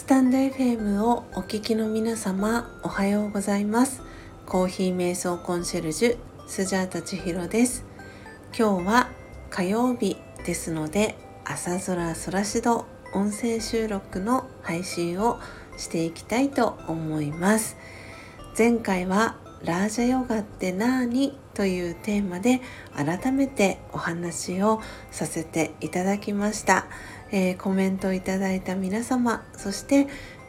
スタンド FM をお聞きの皆様おはようございます。コーヒー瞑想コンシェルジュスジャータ千尋です。今日は火曜日ですので朝空空しど音声収録の配信をしていきたいと思います。前回はラージャヨガって何というテーマで改めてお話をさせていただきました、えー、コメントいただいた皆様そして、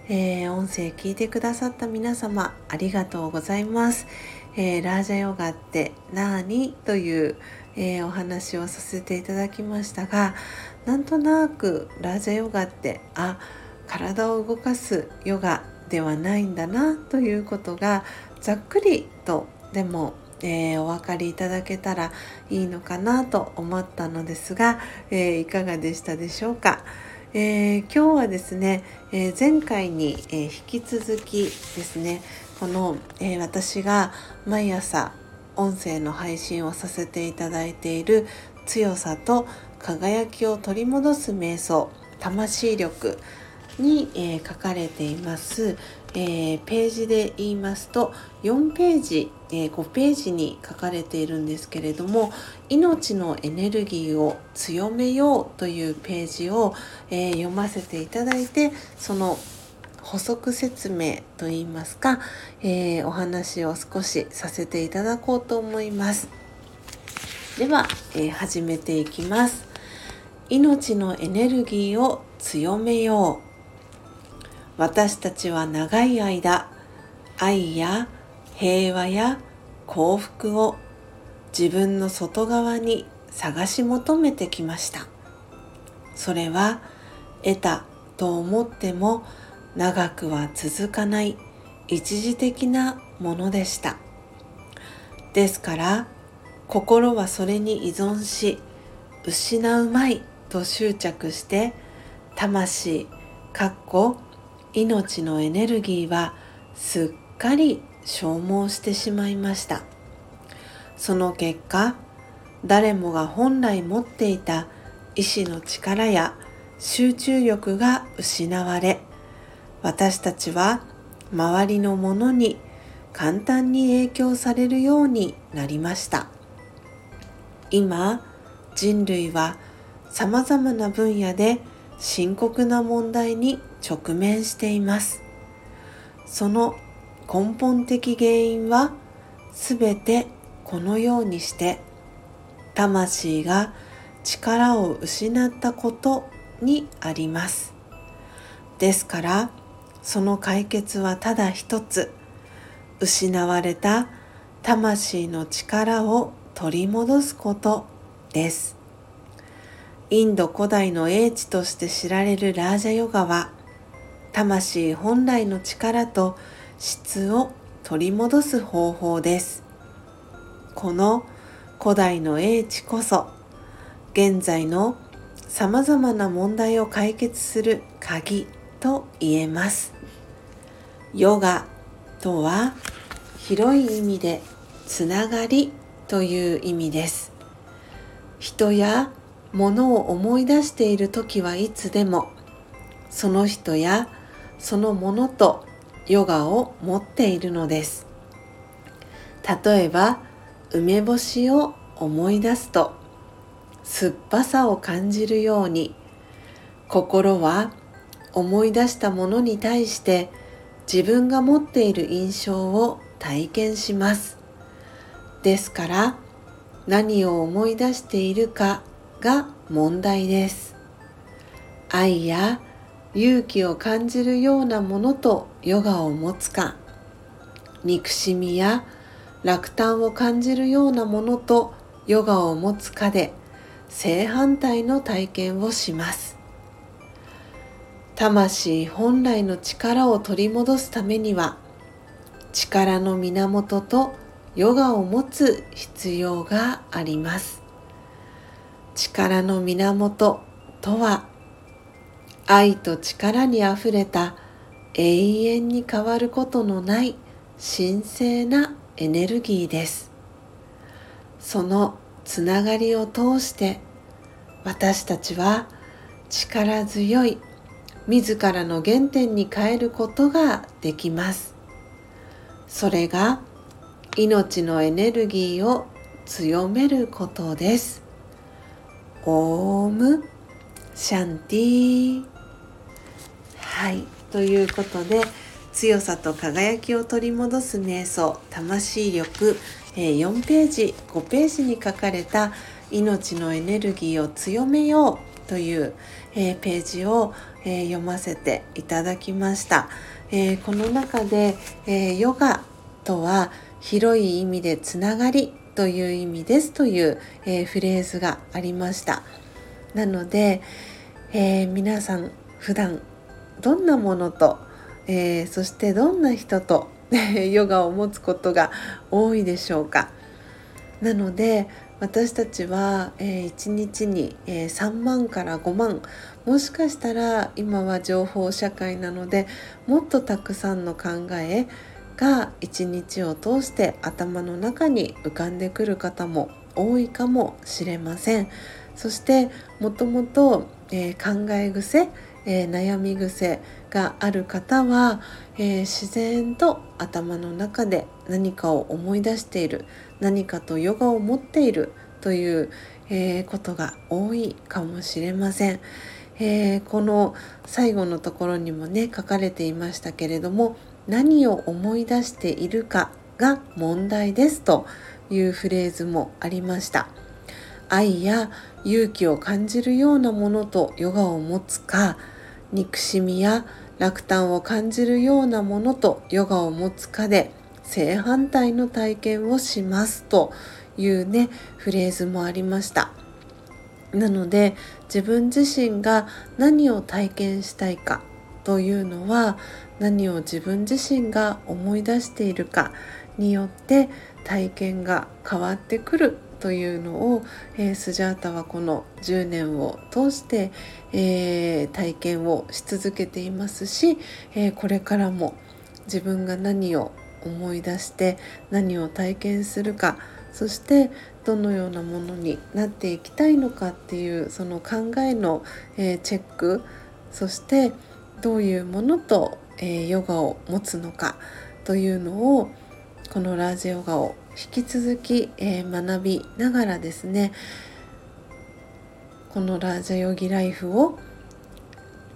えー、音声聞いてくださった皆様ありがとうございます、えー、ラージャヨガって何？という、えお話をさせていただきましたがなんとなくラージャヨガってあ体を動かすヨガではないんだなということがざっくりとでも、えー、お分かりいただけたらいいのかなと思ったのですが、えー、いかがでしたでしょうか。えー、今日はですね、え前回に、え引き続きですねこの、え私が毎朝音声の配信をさせていただいている強さと輝きを取り戻す瞑想魂力に、え、書かれています、えー、ページで言いますと4ページ、えー、5ページに書かれているんですけれども命のエネルギーを強めようというページを、え読ませていただいてその補足説明といいますか、えお話を少しさせていただこうと思います。では、え始めていきます。命のエネルギーを強めよう。私たちは長い間愛や平和や幸福を自分の外側に探し求めてきました。それは得たと思っても長くは続かない一時的なものでした。ですから心はそれに依存し失うまいと執着して魂かっこ命のエネルギーはすっかり消耗してしまいました。その結果誰もが本来持っていた意志の力や集中力が失われ私たちは周りのものに簡単に影響されるようになりました。今人類はさまざまな分野で深刻な問題に直面しています。その根本的原因はすべてこのようにして魂が力を失ったことにあります。ですからその解決はただ一つ。失われた魂の力を取り戻すことです。インド古代の英知として知られるラージャヨガは魂本来の力と質を取り戻す方法です。この古代の英知こそ現在のさまざまな問題を解決する鍵と言えます。ヨガとは広い意味でつながりという意味です。人や物を思い出している時はいつでもその人やそのものとヨガを持っているのです。例えば梅干しを思い出すと酸っぱさを感じるように心は思い出したものに対して自分が持っている印象を体験します。ですから何を思い出しているかが問題です。愛や勇気を感じるようなものとヨガを持つか。憎しみや落胆を感じるようなものとヨガを持つかで正反対の体験をします。魂本来の力を取り戻すためには力の源とヨガを持つ必要があります。力の源とは愛と力にあふれた永遠に変わることのない神聖なエネルギーです。そのつながりを通して私たちは力強い自らの原点に変えることができます。それが命のエネルギーを強めることです。オームシャンティはい。ということで強さと輝きを取り戻す瞑想魂力4ページ5ページに書かれた命のエネルギーを強めようというえページをえ読ませていただきました。えこの中でえヨガとは広い意味でつながりという意味ですというえフレーズがありました。なのでえ皆さん普段どんなものとえー、そしてどんな人と ヨガを持つことが多いでしょうか。なので私たちは、え、1日に、え、3万から5万もしかしたら今は情報社会なのでもっとたくさんの考えが一日を通して頭の中に浮かんでくる方も多いかもしれません。そしてもともと、え、考え癖えー、悩み癖がある方は、えー、自然と頭の中で何かを思い出している何かとヨガを持っているという、え、ことが多いかもしれません、えこの最後のところにもね書かれていましたけれども何を思い出しているかが問題ですというフレーズもありました。愛や勇気を感じるようなものとヨガを持つか憎しみや落胆を感じるようなものとヨガを持つかで正反対の体験をしますというねフレーズもありました。なので自分自身が何を体験したいかというのは何を自分自身が思い出しているかによって体験が変わってくるというのを、えー、スジャータはこの10年を通して、えー、体験をし続けていますし、えー、これからも自分が何を思い出して何を体験するかそしてどのようなものになっていきたいのかっていうその考えの、えチェックそしてどういうものと、えヨガを持つのかというのをこのラージヨガを引き続き、えー、学びながらですねこのラージャヨギライフを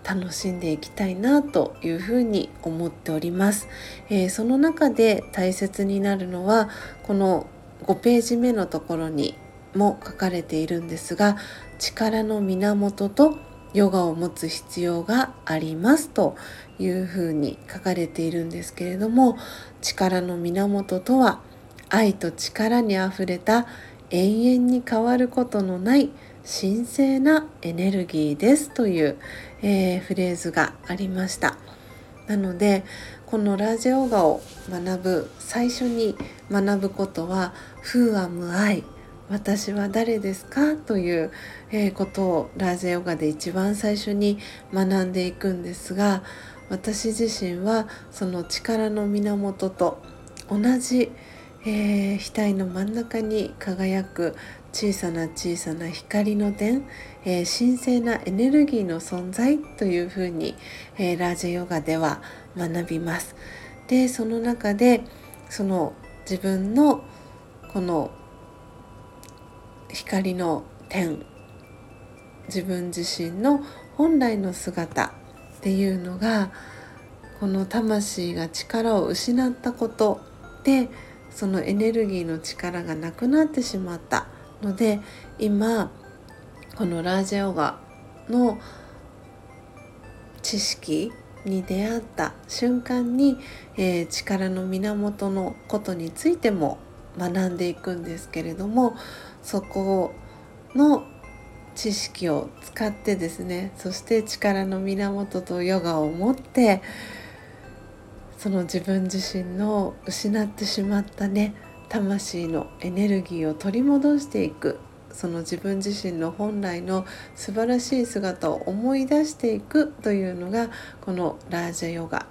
楽しんでいきたいなというふうに思っております、えー、その中で大切になるのはこの5ページ目のところにも書かれているんですが力の源とヨガを持つ必要がありますというふうに書かれているんですけれども力の源とは愛と力にあふれた永遠に変わることのない神聖なエネルギーですという、えー、フレーズがありましたなのでこのラジオガを学ぶ最初に学ぶことは「Who am I?」私は誰ですかという、え、ことをラージェヨガで一番最初に学んでいくんですが私自身はその力の源と同じ、えー、額の真ん中に輝く小さな小さな光の点、えー、神聖なエネルギーの存在というふうに、えー、ラージェヨガでは学びます。でその中でその自分のこの光の点自分自身の本来の姿っていうのがこの魂が力を失ったことでそのエネルギーの力がなくなってしまったので今このラージャヨガの知識に出会った瞬間に、えー、力の源のことについても学んでいくんですけれどもそこの知識を使ってですねそして力の源とヨガを持ってその自分自身の失ってしまったね魂のエネルギーを取り戻していくその自分自身の本来の素晴らしい姿を思い出していくというのがこのラージャヨガ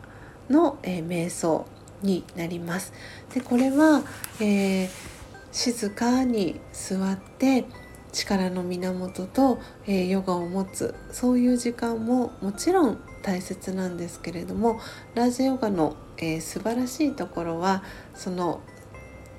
の、えー、瞑想になります。でこれは、えー、静かに座って力の源と、え、ヨガを持つそういう時間ももちろん大切なんですけれどもラージヨガの、えー、素晴らしいところはその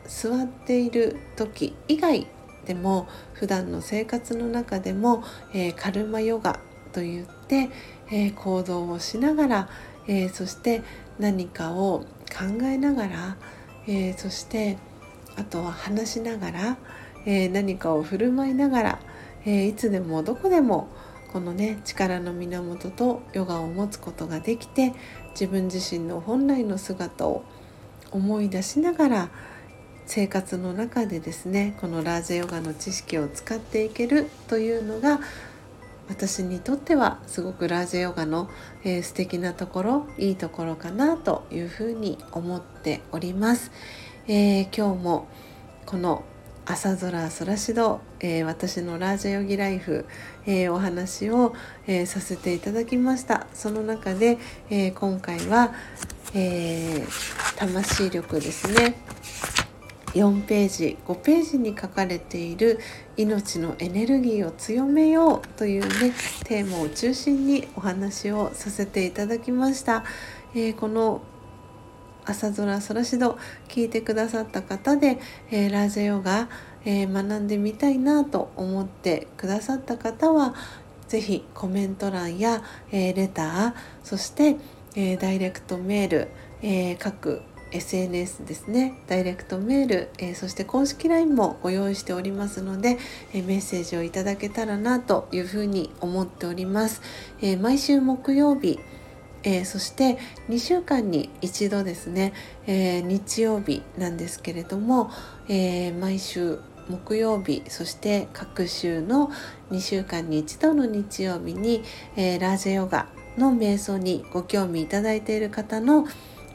座っている時以外でも普段の生活の中でも、えー、カルマヨガといって、えー、行動をしながら、えー、そして何かを考えながら、えそしてあとは話しながら、え何かを振る舞いながら、えいつでもどこでもこのね力の源とヨガを持つことができて自分自身の本来の姿を思い出しながら生活の中でですねこのラージェヨガの知識を使っていけるというのが私にとってはすごくラージェヨガの、えー、素敵なところいいところかなというふうに思っております、えー、今日もこの朝空空しど、えー、私のラージャヨギライフ、えー、お話を、え、させていただきました。その中で、え今回は、え魂力ですね。4ページ。5ページに書かれている「命のエネルギーを強めよう」というねテーマを中心にお話をさせていただきました。えー、この朝空そらしど聞いてくださった方で、えー、ラージャヨガ、えー、学んでみたいなと思ってくださった方は是非コメント欄や、えー、レターそして、えダイレクトメール、え各 SNS ですねダイレクトメール、えー、そして公式 LINE もご用意しておりますので、えー、メッセージをいただけたらなというふうに思っております、えー、毎週木曜日えー、そして2週間に一度ですね、えー、日曜日なんですけれども、えー、毎週木曜日そして各週の2週間に一度の日曜日に、えラージェヨガの瞑想にご興味いただいている方の、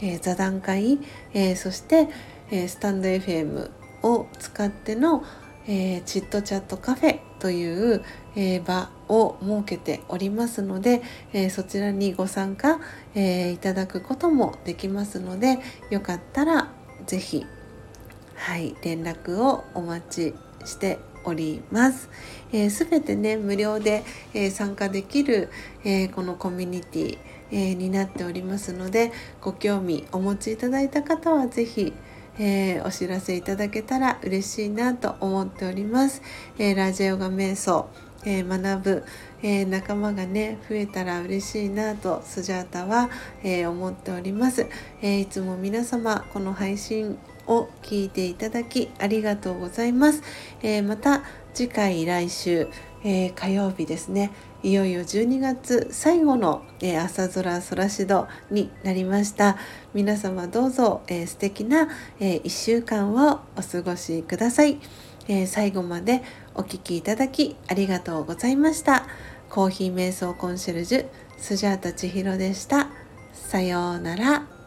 え座談会、えそして、えスタンド FM を使っての、えチットチャットカフェという、え場を設けておりますので、えそちらにご参加、えいただくこともできますのでよかったら是非はい連絡をお待ちしております。す、えー、てね無料で、えー、参加できる、えー、このコミュニティ、えになっておりますのでご興味お持ちいただいた方は是非えー、お知らせいただけたら嬉しいなと思っております。えー、ラジオが瞑想、えー、学ぶ、え仲間がね増えたら嬉しいなとスジャータは、え思っております、えいつも皆様この配信を聞いていただきありがとうございます。えまた次回来週、え火曜日ですねいよいよ12月最後の、朝空空しどになりました。皆様どうぞ、えー、素敵な、えー、1週間をお過ごしください、えー、最後までお聴きいただきありがとうございました。コーヒー瞑想コンシェルジュスジャータ千尋でした。さようなら。